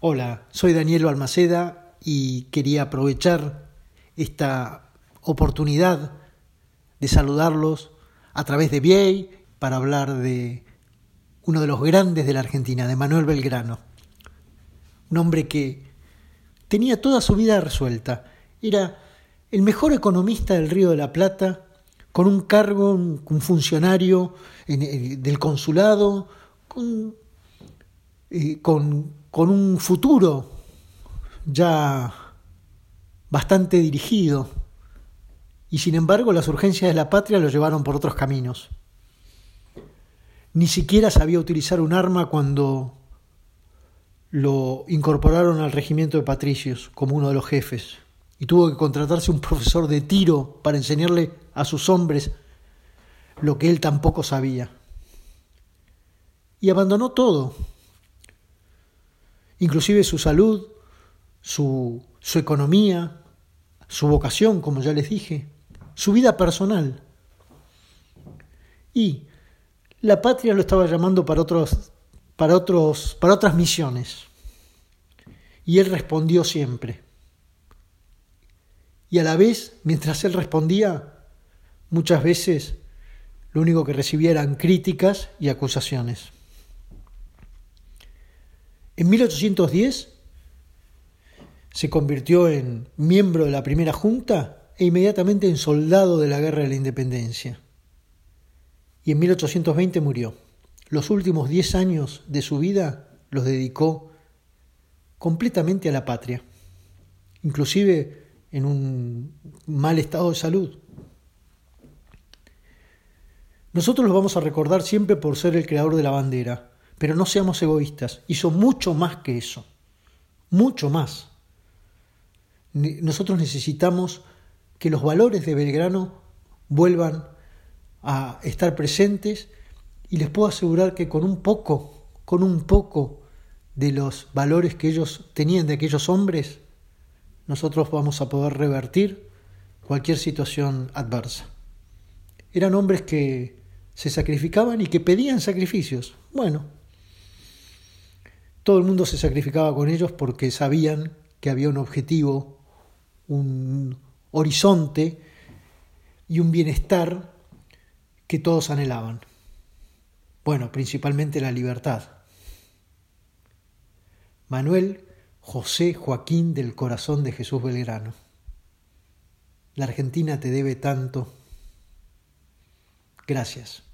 Hola, soy Daniel Almaceda y quería aprovechar esta oportunidad de saludarlos a través de Viey para hablar de uno de los grandes de la Argentina, de Manuel Belgrano. Un hombre que tenía toda su vida resuelta. Era el mejor economista del Río de la Plata, con un cargo, un, funcionario del consulado, con, con, con un futuro ya bastante dirigido. Y sin embargo las urgencias de la patria lo llevaron por otros caminos. Ni siquiera sabía utilizar un arma cuando lo incorporaron al regimiento de patricios como uno de los jefes y tuvo que contratarse un profesor de tiro para enseñarle a sus hombres lo que él tampoco sabía. Y abandonó todo, inclusive su salud, su, su economía, su vocación, como ya les dije, su vida personal. Y la patria lo estaba llamando para otros para otros para otras misiones. Y él respondió siempre. Y a la vez, mientras él respondía, muchas veces lo único que recibía eran críticas y acusaciones. En 1810 se convirtió en miembro de la primera junta e inmediatamente en soldado de la Guerra de la Independencia. Y en 1820 murió. Los últimos diez años de su vida los dedicó completamente a la patria, inclusive en un mal estado de salud. Nosotros lo vamos a recordar siempre por ser el creador de la bandera, pero no seamos egoístas, hizo mucho más que eso, mucho más. Nosotros necesitamos que los valores de Belgrano vuelvan a estar presentes y les puedo asegurar que con un poco, con un poco de los valores que ellos tenían de aquellos hombres, nosotros vamos a poder revertir cualquier situación adversa. Eran hombres que se sacrificaban y que pedían sacrificios. Bueno, todo el mundo se sacrificaba con ellos porque sabían que había un objetivo, un horizonte y un bienestar que todos anhelaban. Bueno, principalmente la libertad. Manuel José Joaquín del Corazón de Jesús Belgrano. La Argentina te debe tanto. Gracias.